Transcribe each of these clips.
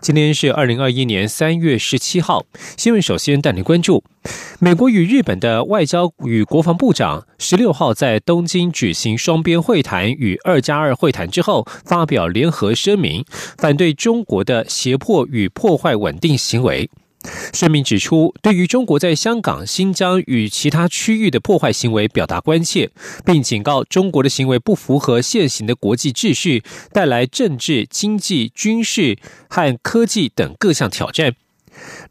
今天是二零二一年三月十七号，新闻首先带您关注：美国与日本的外交与国防部长十六号在东京举行双边会谈与二加二会谈之后，发表联合声明，反对中国的胁迫与破坏稳定行为。声明指出，对于中国在香港、新疆与其他区域的破坏行为表达关切，并警告中国的行为不符合现行的国际秩序，带来政治、经济、军事和科技等各项挑战。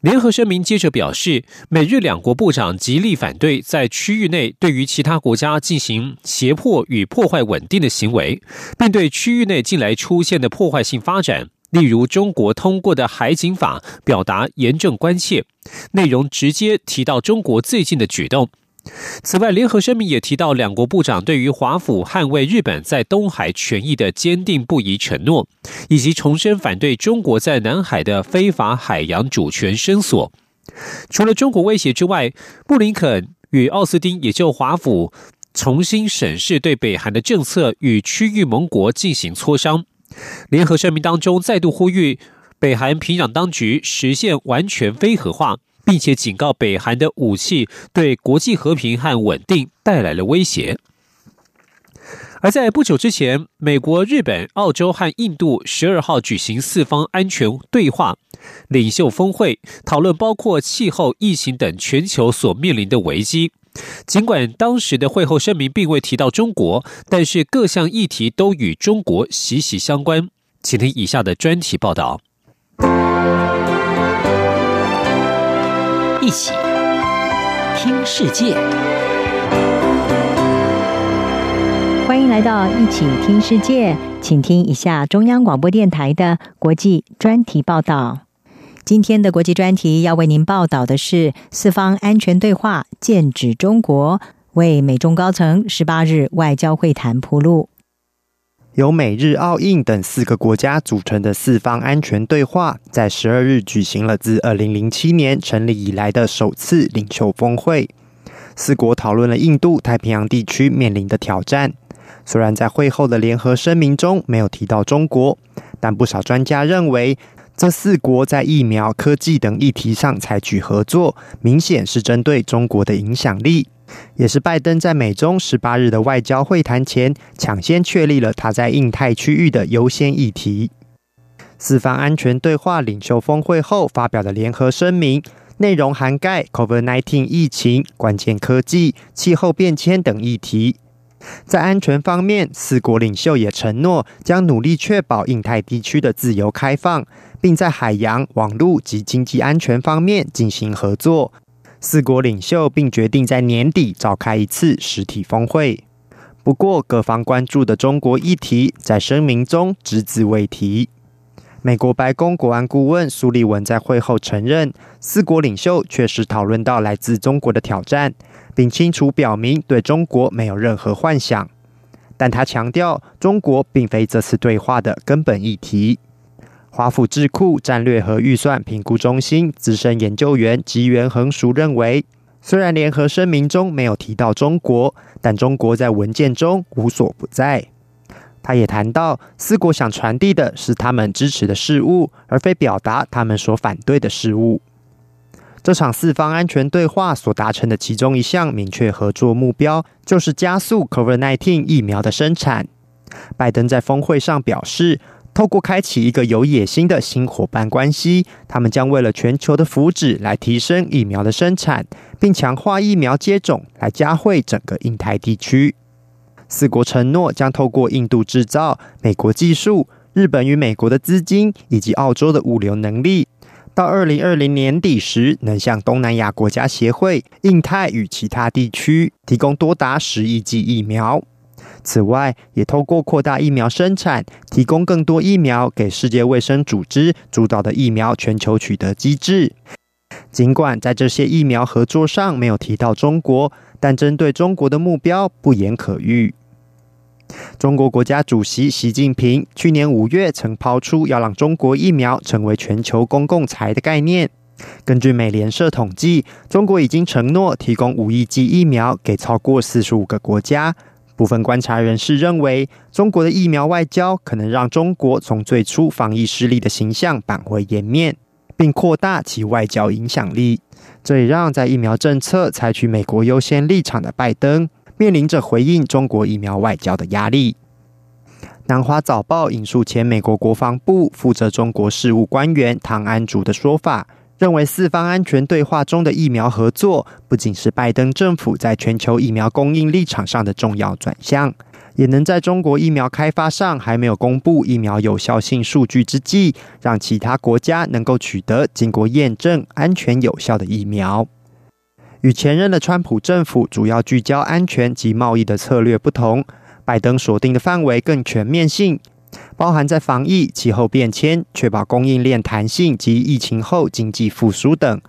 联合声明接着表示，美日两国部长极力反对在区域内对于其他国家进行胁迫与破坏稳定的行为，并对区域内近来出现的破坏性发展。例如，中国通过的海警法表达严正关切，内容直接提到中国最近的举动。此外，联合声明也提到两国部长对于华府捍卫日本在东海权益的坚定不移承诺，以及重申反对中国在南海的非法海洋主权伸索。除了中国威胁之外，布林肯与奥斯汀也就华府重新审视对北韩的政策与区域盟国进行磋商。联合声明当中再度呼吁北韩平壤当局实现完全非核化，并且警告北韩的武器对国际和平和稳定带来了威胁。而在不久之前，美国、日本、澳洲和印度十二号举行四方安全对话领袖峰会，讨论包括气候、疫情等全球所面临的危机。尽管当时的会后声明并未提到中国，但是各项议题都与中国息息相关。请听以下的专题报道。一起听世界，欢迎来到一起听世界，请听一下中央广播电台的国际专题报道。今天的国际专题要为您报道的是四方安全对话剑指中国，为美中高层十八日外交会谈铺路。由美日澳印等四个国家组成的四方安全对话，在十二日举行了自二零零七年成立以来的首次领袖峰会。四国讨论了印度太平洋地区面临的挑战。虽然在会后的联合声明中没有提到中国，但不少专家认为。这四国在疫苗、科技等议题上采取合作，明显是针对中国的影响力，也是拜登在美中十八日的外交会谈前抢先确立了他在印太区域的优先议题。四方安全对话领袖峰会后发表的联合声明，内容涵盖 COVID-19 疫情、关键科技、气候变迁等议题。在安全方面，四国领袖也承诺将努力确保印太地区的自由开放。并在海洋、网络及经济安全方面进行合作。四国领袖并决定在年底召开一次实体峰会。不过，各方关注的中国议题在声明中只字未提。美国白宫国安顾问苏利文在会后承认，四国领袖确实讨论到来自中国的挑战，并清楚表明对中国没有任何幻想。但他强调，中国并非这次对话的根本议题。华府智库战略和预算评估中心资深研究员吉原恒熟认为，虽然联合声明中没有提到中国，但中国在文件中无所不在。他也谈到，四国想传递的是他们支持的事物，而非表达他们所反对的事物。这场四方安全对话所达成的其中一项明确合作目标，就是加速 COVID-19 疫苗的生产。拜登在峰会上表示。透过开启一个有野心的新伙伴关系，他们将为了全球的福祉来提升疫苗的生产，并强化疫苗接种，来加惠整个印太地区。四国承诺将透过印度制造、美国技术、日本与美国的资金以及澳洲的物流能力，到二零二零年底时，能向东南亚国家协会、印太与其他地区提供多达十亿剂疫苗。此外，也透过扩大疫苗生产，提供更多疫苗给世界卫生组织主导的疫苗全球取得机制。尽管在这些疫苗合作上没有提到中国，但针对中国的目标不言可喻。中国国家主席习近平去年五月曾抛出要让中国疫苗成为全球公共财的概念。根据美联社统计，中国已经承诺提供五亿剂疫苗给超过四十五个国家。部分观察人士认为，中国的疫苗外交可能让中国从最初防疫失利的形象扳回颜面，并扩大其外交影响力。这也让在疫苗政策采取美国优先立场的拜登。面临着回应中国疫苗外交的压力。南华早报引述前美国国防部负责中国事务官员唐安竹的说法，认为四方安全对话中的疫苗合作，不仅是拜登政府在全球疫苗供应立场上的重要转向，也能在中国疫苗开发上还没有公布疫苗有效性数据之际，让其他国家能够取得经过验证、安全有效的疫苗。与前任的川普政府主要聚焦安全及贸易的策略不同，拜登锁定的范围更全面性，包含在防疫、气候变迁、确保供应链弹性及疫情后经济复苏等。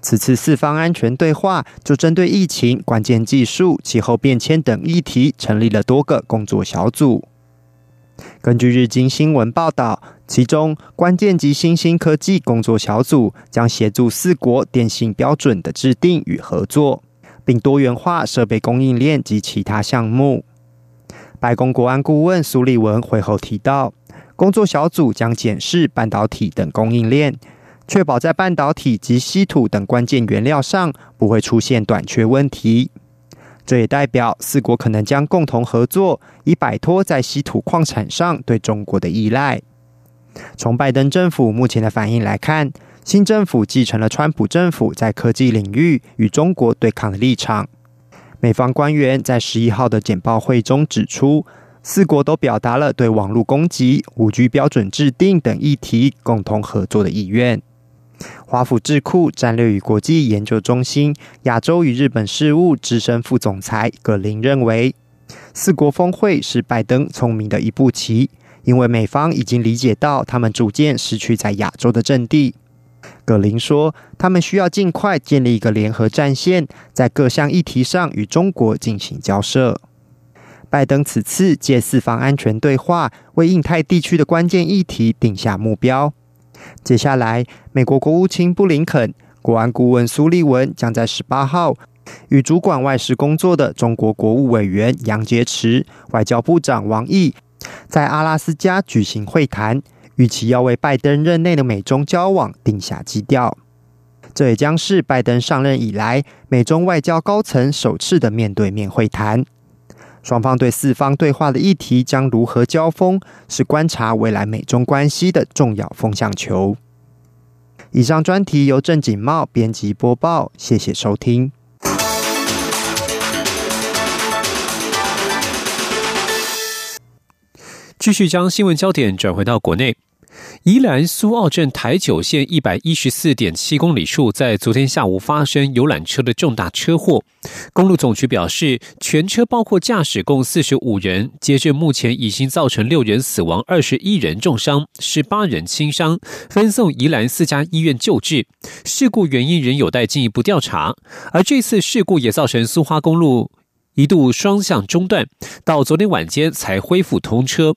此次四方安全对话就针对疫情、关键技术、气候变迁等议题，成立了多个工作小组。根据日经新闻报道，其中关键及新兴科技工作小组将协助四国电信标准的制定与合作，并多元化设备供应链及其他项目。白宫国安顾问苏利文会后提到，工作小组将检视半导体等供应链，确保在半导体及稀土等关键原料上不会出现短缺问题。这也代表四国可能将共同合作，以摆脱在稀土矿产上对中国的依赖。从拜登政府目前的反应来看，新政府继承了川普政府在科技领域与中国对抗的立场。美方官员在十一号的简报会中指出，四国都表达了对网络攻击、五 G 标准制定等议题共同合作的意愿。华府智库战略与国际研究中心亚洲与日本事务资深副总裁葛林认为，四国峰会是拜登聪明的一步棋，因为美方已经理解到他们逐渐失去在亚洲的阵地。葛林说，他们需要尽快建立一个联合战线，在各项议题上与中国进行交涉。拜登此次借四方安全对话，为印太地区的关键议题定下目标。接下来，美国国务卿布林肯、国安顾问苏利文将在十八号与主管外事工作的中国国务委员杨洁篪、外交部长王毅在阿拉斯加举行会谈，预期要为拜登任内的美中交往定下基调。这也将是拜登上任以来美中外交高层首次的面对面会谈。双方对四方对话的议题将如何交锋，是观察未来美中关系的重要风向球。以上专题由郑锦茂编辑播报，谢谢收听。继续将新闻焦点转回到国内。宜兰苏澳镇台九线一百一十四点七公里处，在昨天下午发生游览车的重大车祸。公路总局表示，全车包括驾驶共四十五人，截至目前已经造成六人死亡、二十一人重伤、十八人轻伤，分送宜兰四家医院救治。事故原因仍有待进一步调查。而这次事故也造成苏花公路一度双向中断，到昨天晚间才恢复通车。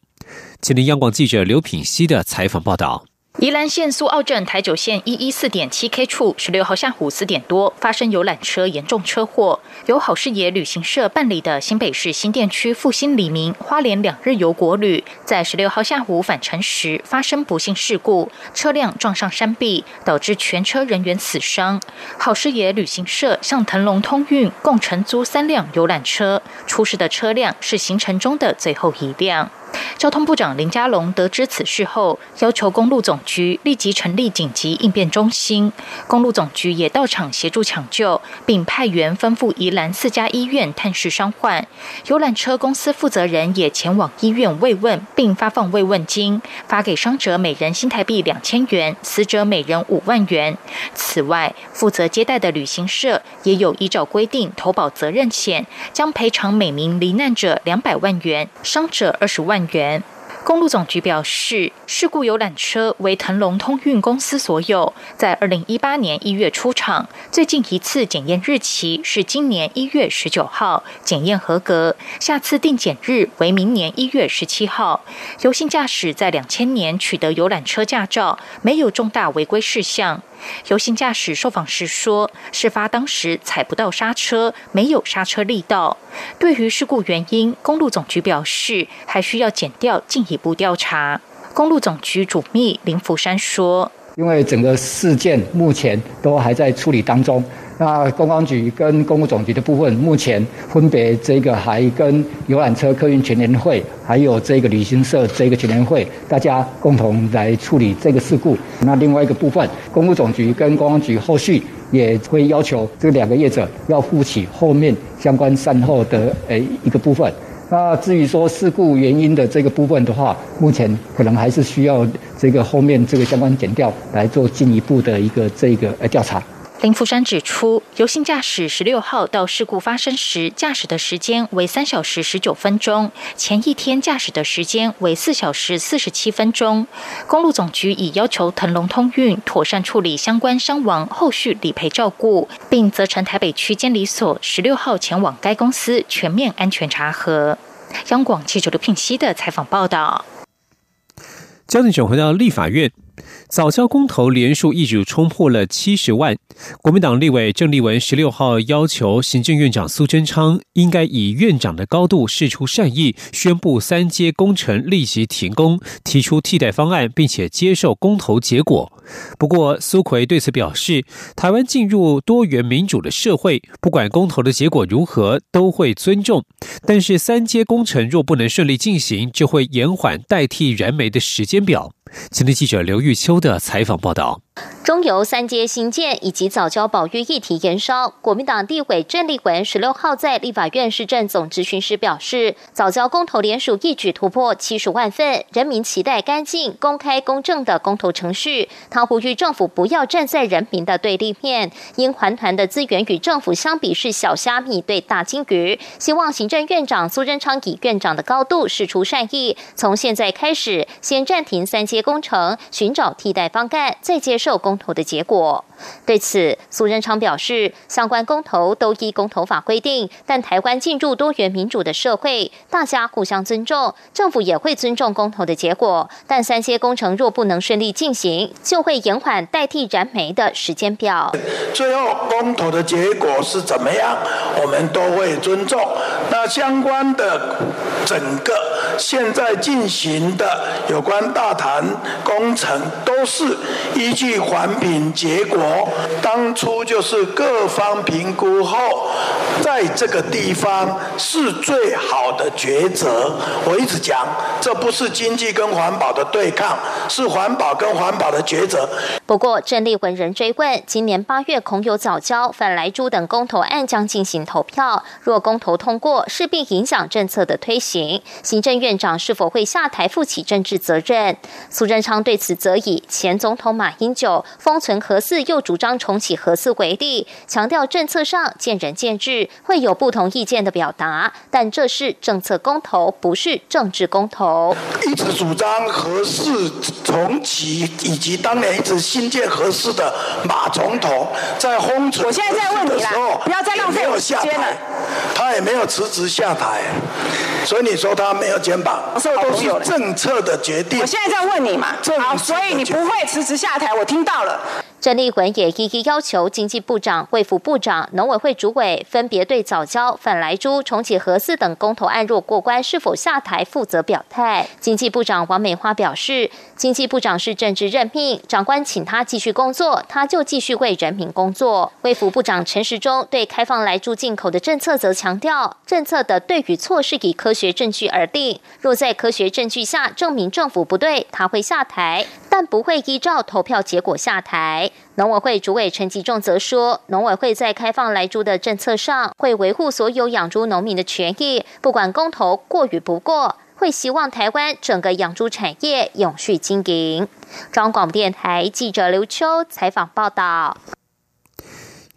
吉林央广记者刘品希的采访报道。宜兰县苏澳镇台九线一一四点七 K 处，十六号下午四点多发生游览车严重车祸。由好视野旅行社办理的新北市新店区复兴李明花莲两日游国旅，在十六号下午返程时发生不幸事故，车辆撞上山壁，导致全车人员死伤。好视野旅行社向腾龙通运共承租三辆游览车，出事的车辆是行程中的最后一辆。交通部长林佳龙得知此事后，要求公路总局立即成立紧急应变中心。公路总局也到场协助抢救，并派员吩咐宜兰四家医院探视伤患。游览车公司负责人也前往医院慰问，并发放慰问金，发给伤者每人新台币两千元，死者每人五万元。此外，负责接待的旅行社也有依照规定投保责任险，将赔偿每名罹难者两百万元，伤者二十万元。公路总局表示，事故游览车为腾龙通运公司所有，在二零一八年一月出厂，最近一次检验日期是今年一月十九号，检验合格，下次定检日为明年一月十七号。游行驾驶在两千年取得游览车驾照，没有重大违规事项。游行驾驶受访时说，事发当时踩不到刹车，没有刹车力道。对于事故原因，公路总局表示还需要减掉进一步调查。公路总局主秘林福山说：“因为整个事件目前都还在处理当中。”那公安局跟公务总局的部分，目前分别这个还跟游览车客运全联会，还有这个旅行社这个全联会，大家共同来处理这个事故。那另外一个部分，公务总局跟公安局后续也会要求这两个业者要负起后面相关善后的诶一个部分。那至于说事故原因的这个部分的话，目前可能还是需要这个后面这个相关检调来做进一步的一个这个呃调查。林福山指出，游行驾驶十六号到事故发生时驾驶的时间为三小时十九分钟，前一天驾驶的时间为四小时四十七分钟。公路总局已要求腾龙通运妥善处理相关伤亡后续理赔照顾，并责成台北区监理所十六号前往该公司全面安全查核。央广记者刘聘熙的采访报道。焦点转回到立法院。早教公投连数一举冲破了七十万，国民党立委郑丽文十六号要求行政院长苏贞昌应该以院长的高度示出善意，宣布三阶工程立即停工，提出替代方案，并且接受公投结果。不过苏奎对此表示，台湾进入多元民主的社会，不管公投的结果如何，都会尊重。但是三阶工程若不能顺利进行，就会延缓代替燃煤的时间表。今天记者刘玉秋的采访报道。中油三阶新建以及早教保育议题延烧，国民党地委郑丽文十六号在立法院市政总咨询时表示，早教公投联署一举突破七十万份，人民期待干净、公开、公正的公投程序。他呼吁政府不要站在人民的对立面，因环团的资源与政府相比是小虾米对大金鱼。希望行政院长苏贞昌以院长的高度示出善意，从现在开始先暂停三阶工程，寻找替代方案，再接受。受公投的结果，对此苏仁昌表示，相关公投都依公投法规定，但台湾进入多元民主的社会，大家互相尊重，政府也会尊重公投的结果。但三些工程若不能顺利进行，就会延缓代替燃煤的时间表。最后公投的结果是怎么样，我们都会尊重。那相关的整个现在进行的有关大潭工程，都是。依据环评结果，当初就是各方评估后，在这个地方是最好的抉择。我一直讲，这不是经济跟环保的对抗，是环保跟环保的抉择。不过，郑丽文人追问，今年八月恐有早教、反来猪等公投案将进行投票，若公投通过，势必影响政策的推行，行政院长是否会下台负起政治责任？苏贞昌对此则以前总统马英九封存核四又主张重启核四为例，强调政策上见仁见智，会有不同意见的表达，但这是政策公投，不是政治公投。一直主张核四重启，以及当年一直。新建核四的马总统在封存，我现在在问你啦，不要再浪费时间了。他也没有辞职下台，所以你说他没有肩膀，这都是政策的决定。我现在在问你嘛，好，所以你不会辞职下台，我听听到了。郑丽文也一一要求经济部长、卫福部长、农委会主委分别对早交、反来珠、重启核四等公投案若过关，是否下台负责表态。经济部长王美花表示，经济部长是政治任命，长官请他继续工作，他就继续为人民工作。卫福部长陈时中对开放来珠进口的政策则强调，政策的对与错是以科学证据而定，若在科学证据下证明政府不对，他会下台，但不会依照投票结果下台。农委会主委陈吉仲则说，农委会在开放来猪的政策上，会维护所有养猪农民的权益，不管公投过与不过，会希望台湾整个养猪产业永续经营。中广电台记者刘秋采访报道。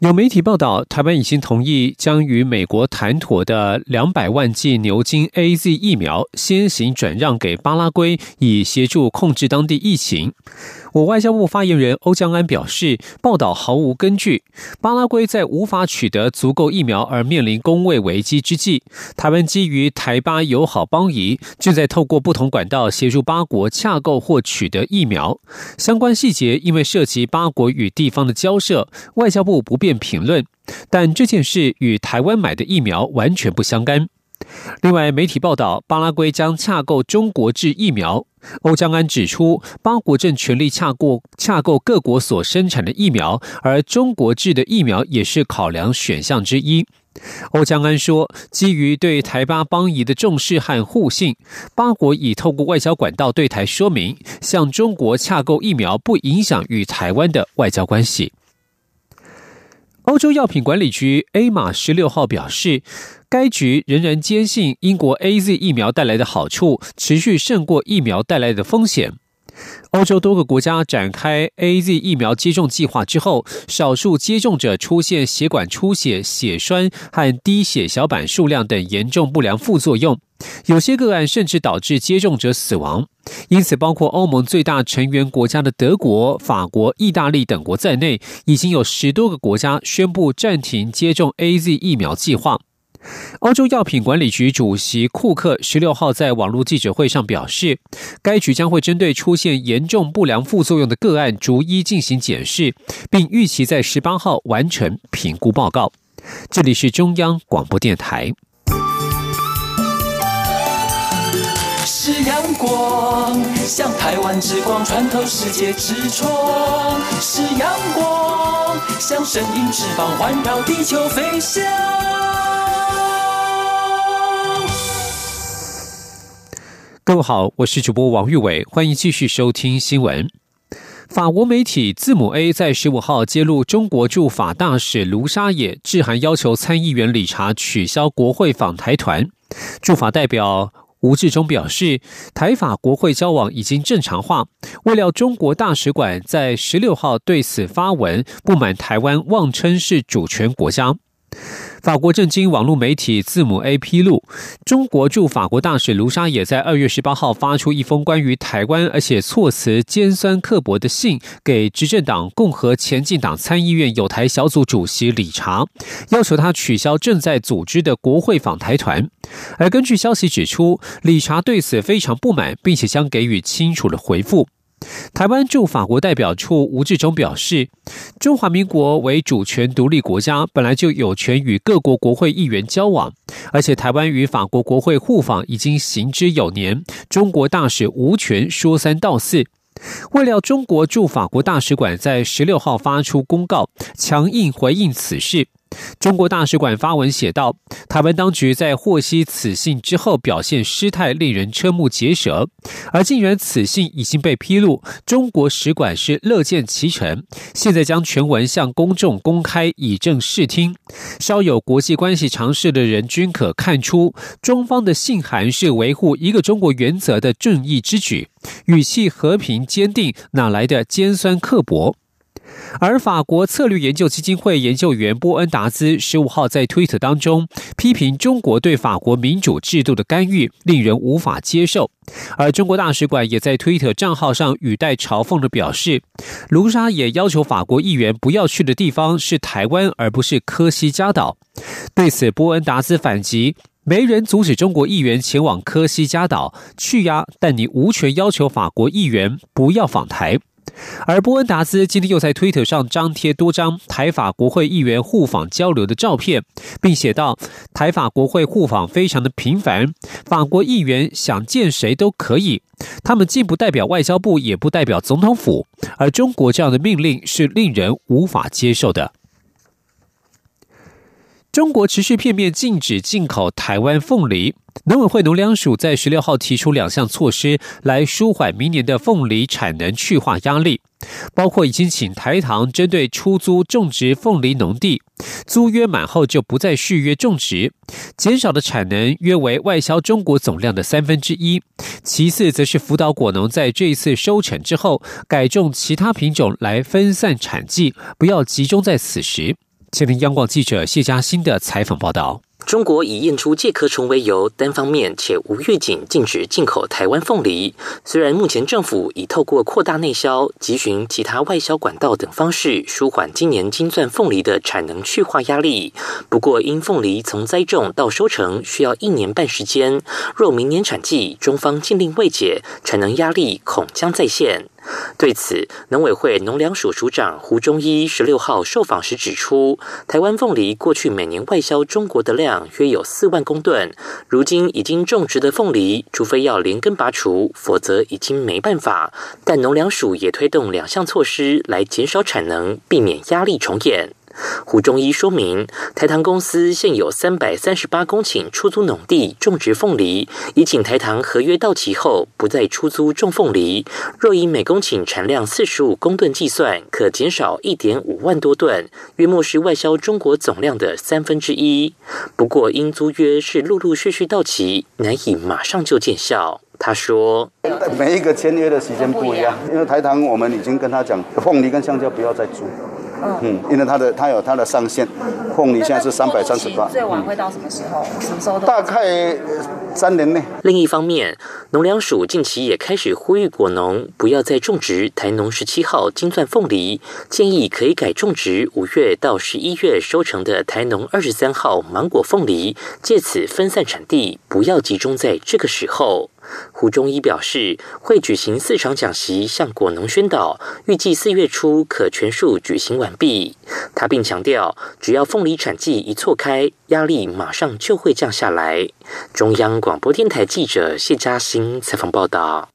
有媒体报道，台湾已经同意将与美国谈妥的两百万剂牛津 A Z 疫苗先行转让给巴拉圭，以协助控制当地疫情。我外交部发言人欧江安表示，报道毫无根据。巴拉圭在无法取得足够疫苗而面临工位危机之际，台湾基于台巴友好邦谊，正在透过不同管道协助巴国洽购或取得疫苗。相关细节因为涉及巴国与地方的交涉，外交部不便评论。但这件事与台湾买的疫苗完全不相干。另外，媒体报道，巴拉圭将洽购中国制疫苗。欧江安指出，巴国正全力洽购洽购各国所生产的疫苗，而中国制的疫苗也是考量选项之一。欧江安说，基于对台巴邦谊的重视和互信，巴国已透过外交管道对台说明，向中国洽购疫苗不影响与台湾的外交关系。欧洲药品管理局 A 马十六号表示。该局仍然坚信英国 A Z 疫苗带来的好处持续胜过疫苗带来的风险。欧洲多个国家展开 A Z 疫苗接种计划之后，少数接种者出现血管出血、血栓和低血小板数量等严重不良副作用，有些个案甚至导致接种者死亡。因此，包括欧盟最大成员国家的德国、法国、意大利等国在内，已经有十多个国家宣布暂停接种 A Z 疫苗计划。欧洲药品管理局主席库克十六号在网络记者会上表示，该局将会针对出现严重不良副作用的个案逐一进行检视，并预期在十八号完成评估报告。这里是中央广播电台。光，像台湾之光穿透世界之窗；是阳光，像神鹰翅膀环绕地球飞翔。各位好，我是主播王玉伟，欢迎继续收听新闻。法国媒体字母 A 在十五号揭露，中国驻法大使卢沙野致函要求参议员理查取消国会访台团。驻法代表吴志忠表示，台法国会交往已经正常化。未料中国大使馆在十六号对此发文，不满台湾妄称是主权国家。法国政经网络媒体字母 A 披露，中国驻法国大使卢沙也在二月十八号发出一封关于台湾，而且措辞尖酸刻薄的信，给执政党共和前进党参议院有台小组主席理查，要求他取消正在组织的国会访台团。而根据消息指出，理查对此非常不满，并且将给予清楚的回复。台湾驻法国代表处吴志忠表示，中华民国为主权独立国家，本来就有权与各国国会议员交往，而且台湾与法国国会互访已经行之有年，中国大使无权说三道四。未料中国驻法国大使馆在十六号发出公告，强硬回应此事。中国大使馆发文写道：“台湾当局在获悉此信之后，表现失态，令人瞠目结舌。而既然此信已经被披露，中国使馆是乐见其成。现在将全文向公众公开，以正视听。稍有国际关系常识的人均可看出，中方的信函是维护一个中国原则的正义之举，语气和平坚定，哪来的尖酸刻薄？”而法国策略研究基金会研究员波恩达兹十五号在推特当中批评中国对法国民主制度的干预，令人无法接受。而中国大使馆也在推特账号上语带嘲讽的表示，卢沙也要求法国议员不要去的地方是台湾，而不是科西嘉岛。对此，波恩达兹反击：没人阻止中国议员前往科西嘉岛去呀，但你无权要求法国议员不要访台。而波恩达斯今天又在推特上张贴多张台法国会议员互访交流的照片，并写道：“台法国会互访非常的频繁，法国议员想见谁都可以，他们既不代表外交部，也不代表总统府，而中国这样的命令是令人无法接受的。”中国持续片面禁止进口台湾凤梨，农委会农粮署在十六号提出两项措施来舒缓明年的凤梨产能去化压力，包括已经请台糖针对出租种植凤梨农地，租约满后就不再续约种植，减少的产能约为外销中国总量的三分之一。其次，则是辅导果农在这一次收成之后改种其他品种来分散产季，不要集中在此时。前听央广记者谢嘉欣的采访报道。中国以验出介壳虫为由，单方面且无预警禁止进口台湾凤梨。虽然目前政府已透过扩大内销、集寻其他外销管道等方式，舒缓今年金钻凤梨的产能去化压力，不过因凤梨从栽种到收成需要一年半时间，若明年产季中方禁令未解，产能压力恐将再现。对此，农委会农粮署署长胡中一十六号受访时指出，台湾凤梨过去每年外销中国的量约有四万公吨，如今已经种植的凤梨，除非要连根拔除，否则已经没办法。但农粮署也推动两项措施来减少产能，避免压力重演。胡中一说明，台糖公司现有三百三十八公顷出租农地种植凤梨，已请台糖合约到期后不再出租种凤梨。若以每公顷产量四十五公吨计算，可减少一点五万多吨，约莫是外销中国总量的三分之一。不过，因租约是陆陆续续到期，难以马上就见效。他说：“每一个签约的时间不一样，因为台糖我们已经跟他讲，凤梨跟香蕉不要再租。”嗯，因为它的它有它的上限，凤梨现在是三百三十八。最晚会到什么时候？什么时候？大概三年内。另一方面，农粮署近期也开始呼吁果农不要再种植台农十七号金钻凤梨，建议可以改种植五月到十一月收成的台农二十三号芒果凤梨，借此分散产地，不要集中在这个时候。胡中一表示，会举行四场讲习，向果农宣导，预计四月初可全数举行完毕。他并强调，只要凤梨产季一错开，压力马上就会降下来。中央广播电台记者谢嘉欣采访报道。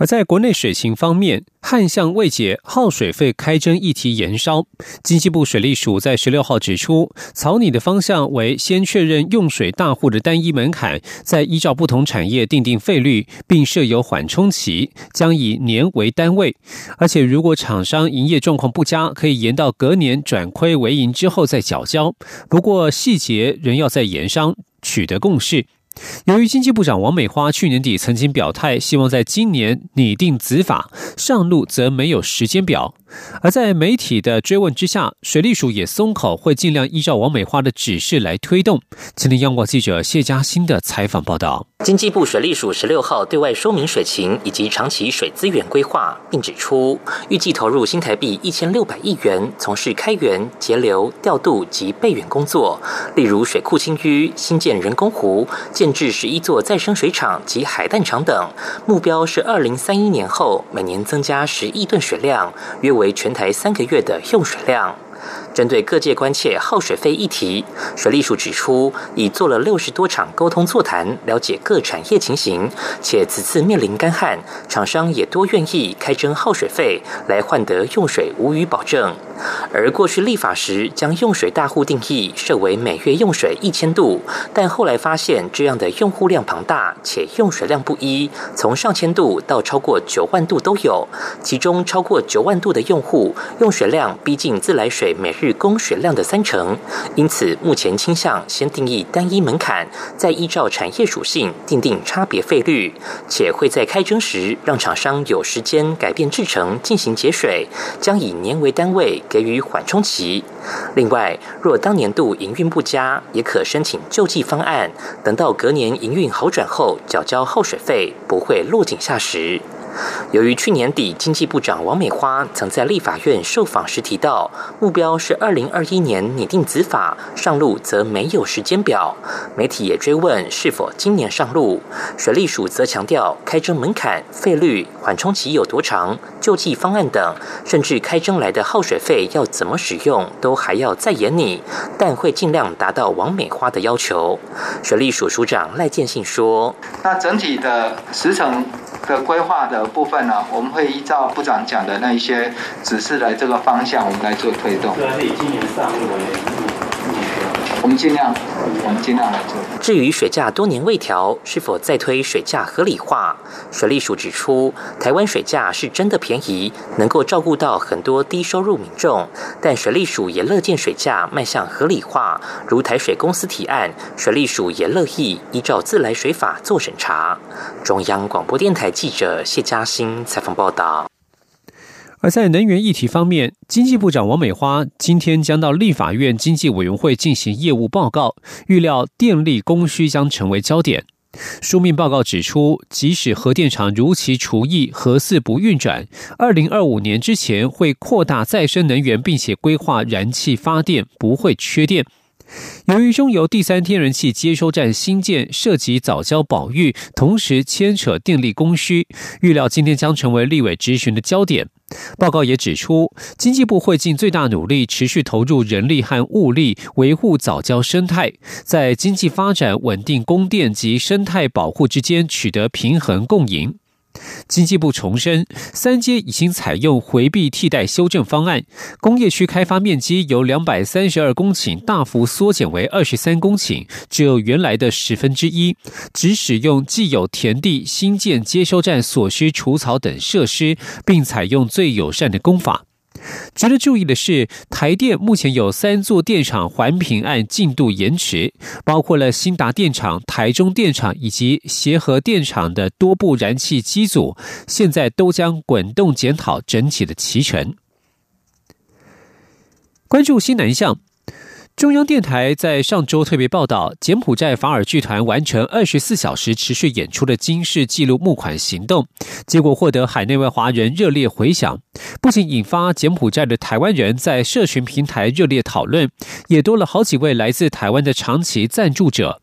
而在国内水情方面，旱象未解，耗水费开征议题延烧。经济部水利署在十六号指出，草拟的方向为先确认用水大户的单一门槛，再依照不同产业定定费率，并设有缓冲期，将以年为单位。而且，如果厂商营业状况不佳，可以延到隔年转亏为盈之后再缴交。不过，细节仍要在盐商取得共识。由于经济部长王美花去年底曾经表态，希望在今年拟定子法上路，则没有时间表。而在媒体的追问之下，水利署也松口，会尽量依照王美花的指示来推动。今天央广记者谢嘉欣的采访报道。经济部水利署十六号对外说明水情以及长期水资源规划，并指出，预计投入新台币一千六百亿元，从事开源、节流、调度及备援工作，例如水库清淤、新建人工湖、建至十一座再生水厂及海淡厂等。目标是二零三一年后每年增加十亿吨水量，约为全台三个月的用水量。针对各界关切耗水费议题，水利署指出，已做了六十多场沟通座谈，了解各产业情形，且此次面临干旱，厂商也多愿意开征耗水费，来换得用水无虞保证。而过去立法时，将用水大户定义设为每月用水一千度，但后来发现这样的用户量庞大，且用水量不一，从上千度到超过九万度都有，其中超过九万度的用户用水量逼近自来水每日供水量的三成，因此目前倾向先定义单一门槛，再依照产业属性定定差别费率，且会在开征时让厂商有时间改变制程进行节水，将以年为单位。给予缓冲期。另外，若当年度营运不佳，也可申请救济方案，等到隔年营运好转后缴交耗水费，不会落井下石。由于去年底经济部长王美花曾在立法院受访时提到，目标是二零二一年拟定子法上路，则没有时间表。媒体也追问是否今年上路，水利署则强调开征门槛、费率、缓冲期有多长、救济方案等，甚至开征来的耗水费要怎么使用，都还要再研拟，但会尽量达到王美花的要求。水利署署长赖建信说：“那整体的时程。”的规划的部分呢，我们会依照部长讲的那一些指示的这个方向，我们来做推动。我们尽量，我们尽量来做。至于水价多年未调，是否再推水价合理化？水利署指出，台湾水价是真的便宜，能够照顾到很多低收入民众。但水利署也乐见水价迈向合理化，如台水公司提案，水利署也乐意依照自来水法做审查。中央广播电台记者谢嘉欣采访报道。而在能源议题方面，经济部长王美花今天将到立法院经济委员会进行业务报告，预料电力供需将成为焦点。书面报告指出，即使核电厂如期除役，核四不运转，二零二五年之前会扩大再生能源，并且规划燃气发电，不会缺电。由于中油第三天然气接收站新建涉及早交保育，同时牵扯电力供需，预料今天将成为立委质询的焦点。报告也指出，经济部会尽最大努力，持续投入人力和物力，维护早教生态，在经济发展、稳定供电及生态保护之间取得平衡共赢。经济部重申，三阶已经采用回避替代修正方案，工业区开发面积由两百三十二公顷大幅缩减为二十三公顷，只有原来的十分之一，只使用既有田地新建接收站所需除草等设施，并采用最友善的工法。值得注意的是，台电目前有三座电厂环评案进度延迟，包括了新达电厂、台中电厂以及协和电厂的多部燃气机组，现在都将滚动检讨整体的齐全。关注新南向。中央电台在上周特别报道，柬埔寨法尔剧团完成二十四小时持续演出的惊世纪录募款行动，结果获得海内外华人热烈回响，不仅引发柬埔寨的台湾人在社群平台热烈讨论，也多了好几位来自台湾的长期赞助者。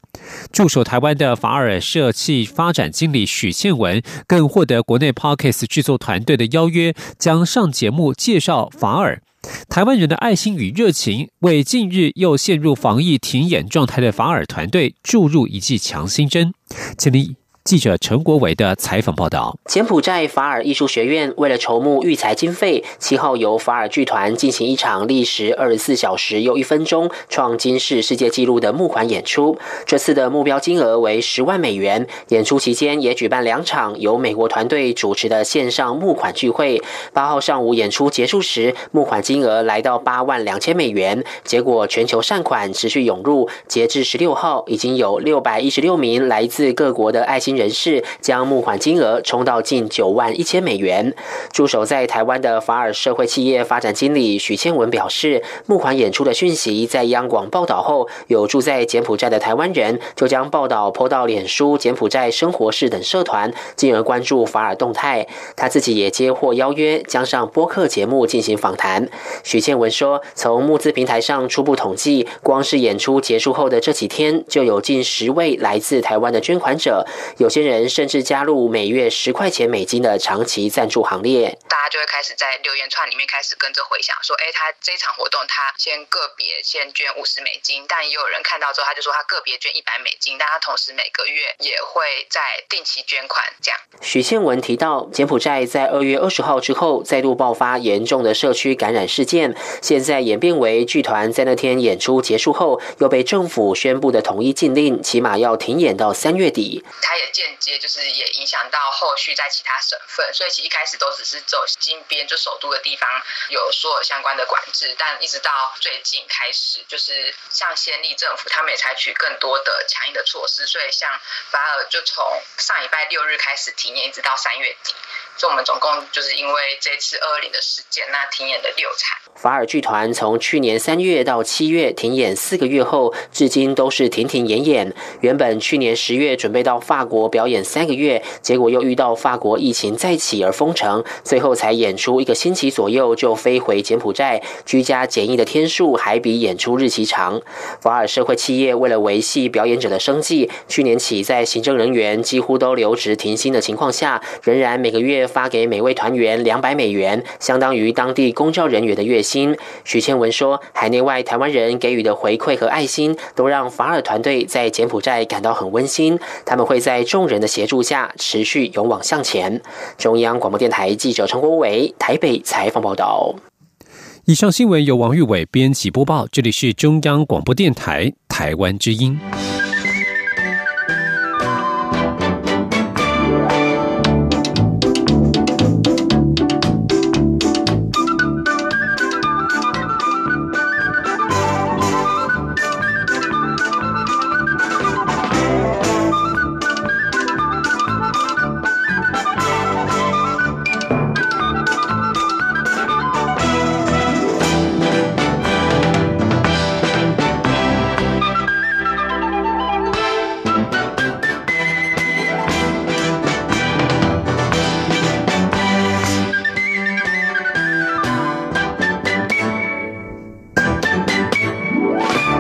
驻守台湾的法尔社企发展经理许宪文，更获得国内 Parkes 制作团队的邀约，将上节目介绍法尔。台湾人的爱心与热情，为近日又陷入防疫停演状态的法尔团队注入一剂强心针。请您。记者陈国伟的采访报道：柬埔寨法尔艺术学院为了筹募育才经费，七号由法尔剧团进行一场历时二十四小时又一分钟、创今世世界纪录的募款演出。这次的目标金额为十万美元。演出期间也举办两场由美国团队主持的线上募款聚会。八号上午演出结束时，募款金额来到八万两千美元。结果全球善款持续涌入，截至十六号，已经有六百一十六名来自各国的爱心。人士将募款金额冲到近九万一千美元。驻守在台湾的法尔社会企业发展经理许千文表示，募款演出的讯息在央广报道后，有住在柬埔寨的台湾人就将报道泼到脸书、柬埔寨生活室等社团，进而关注法尔动态。他自己也接获邀约，将上播客节目进行访谈。许倩文说，从募资平台上初步统计，光是演出结束后的这几天，就有近十位来自台湾的捐款者。有有些人甚至加入每月十块钱美金的长期赞助行列，大家就会开始在留言串里面开始跟着回想，说：“哎，他这场活动他先个别先捐五十美金，但也有人看到之后，他就说他个别捐一百美金，但他同时每个月也会在定期捐款。”这样，许宪文提到，柬埔寨在二月二十号之后再度爆发严重的社区感染事件，现在演变为剧团在那天演出结束后又被政府宣布的统一禁令，起码要停演到三月底。他也。间接就是也影响到后续在其他省份，所以其实一开始都只是走金边就首都的地方有所有相关的管制，但一直到最近开始，就是像先例政府他们也采取更多的强硬的措施，所以像法尔就从上礼拜六日开始停业，一直到三月底。所以我们总共就是因为这次二二零的事件，那停演了六场。法尔剧团从去年三月到七月停演四个月后，至今都是停停演演。原本去年十月准备到法国表演三个月，结果又遇到法国疫情再起而封城，最后才演出一个星期左右就飞回柬埔寨，居家检疫的天数还比演出日期长。法尔社会企业为了维系表演者的生计，去年起在行政人员几乎都留职停薪的情况下，仍然每个月。发给每位团员两百美元，相当于当地公教人员的月薪。徐千文说：“海内外台湾人给予的回馈和爱心，都让法尔团队在柬埔寨感到很温馨。他们会在众人的协助下持续勇往向前。”中央广播电台记者陈国伟台北采访报道。以上新闻由王玉伟编辑播报，这里是中央广播电台台湾之音。